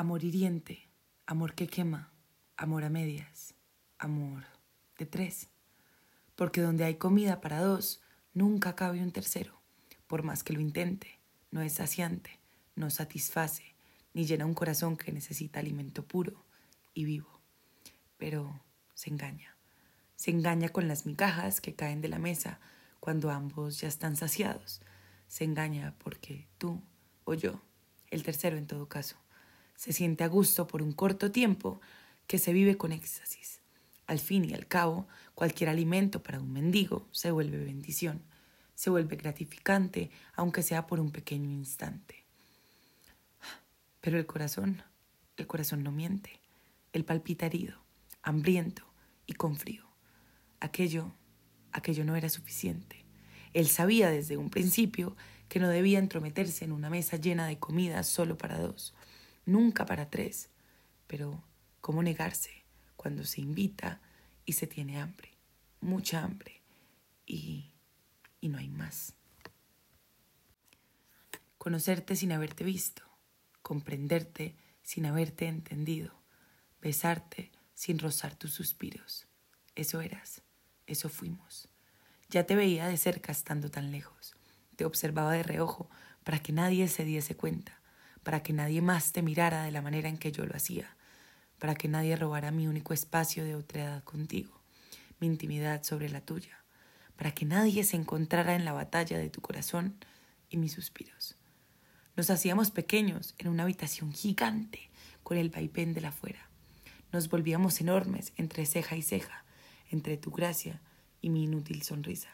Amor hiriente, amor que quema, amor a medias, amor de tres. Porque donde hay comida para dos, nunca cabe un tercero, por más que lo intente, no es saciante, no satisface, ni llena un corazón que necesita alimento puro y vivo. Pero se engaña, se engaña con las migajas que caen de la mesa cuando ambos ya están saciados. Se engaña porque tú o yo, el tercero en todo caso, se siente a gusto por un corto tiempo que se vive con éxtasis. Al fin y al cabo, cualquier alimento para un mendigo se vuelve bendición, se vuelve gratificante, aunque sea por un pequeño instante. Pero el corazón, el corazón no miente, él palpita herido, hambriento y con frío. Aquello, aquello no era suficiente. Él sabía desde un principio que no debía entrometerse en una mesa llena de comida solo para dos, nunca para tres. Pero, ¿cómo negarse cuando se invita y se tiene hambre? Mucha hambre. Y, y no hay más. Conocerte sin haberte visto, comprenderte sin haberte entendido, besarte sin rozar tus suspiros. Eso eras, eso fuimos. Ya te veía de cerca estando tan lejos. Te observaba de reojo para que nadie se diese cuenta para que nadie más te mirara de la manera en que yo lo hacía, para que nadie robara mi único espacio de edad contigo, mi intimidad sobre la tuya, para que nadie se encontrara en la batalla de tu corazón y mis suspiros. Nos hacíamos pequeños en una habitación gigante con el vaivén de la afuera. Nos volvíamos enormes entre ceja y ceja, entre tu gracia y mi inútil sonrisa.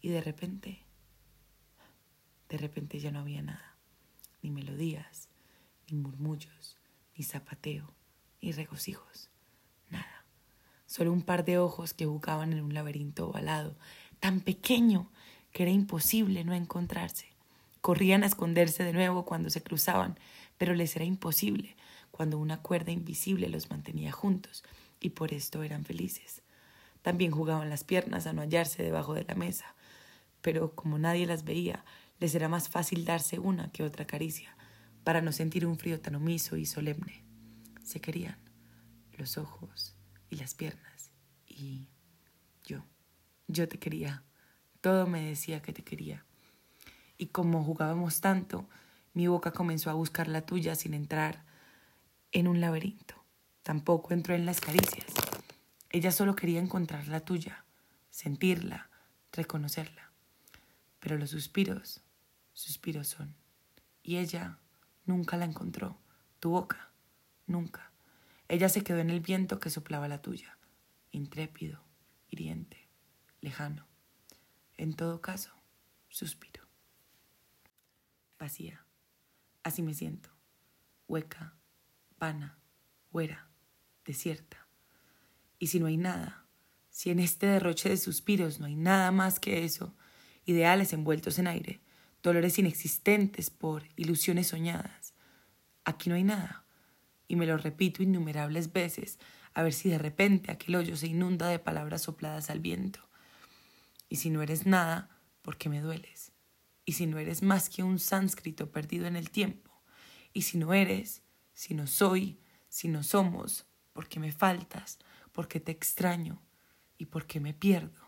Y de repente, de repente ya no había nada ni melodías, ni murmullos, ni zapateo, ni regocijos, nada. Solo un par de ojos que jugaban en un laberinto ovalado, tan pequeño que era imposible no encontrarse. Corrían a esconderse de nuevo cuando se cruzaban, pero les era imposible cuando una cuerda invisible los mantenía juntos, y por esto eran felices. También jugaban las piernas a no hallarse debajo de la mesa, pero como nadie las veía, les era más fácil darse una que otra caricia, para no sentir un frío tan omiso y solemne. Se querían los ojos y las piernas, y yo, yo te quería, todo me decía que te quería. Y como jugábamos tanto, mi boca comenzó a buscar la tuya sin entrar en un laberinto. Tampoco entró en las caricias. Ella solo quería encontrar la tuya, sentirla, reconocerla. Pero los suspiros suspiros son. Y ella nunca la encontró, tu boca, nunca. Ella se quedó en el viento que soplaba la tuya, intrépido, hiriente, lejano. En todo caso, suspiro. Vacía. Así me siento. Hueca, vana, huera, desierta. Y si no hay nada, si en este derroche de suspiros no hay nada más que eso, ideales envueltos en aire, dolores inexistentes por ilusiones soñadas. Aquí no hay nada. Y me lo repito innumerables veces, a ver si de repente aquel hoyo se inunda de palabras sopladas al viento. Y si no eres nada, ¿por qué me dueles? Y si no eres más que un sánscrito perdido en el tiempo. Y si no eres, si no soy, si no somos, porque me faltas, porque te extraño y porque me pierdo.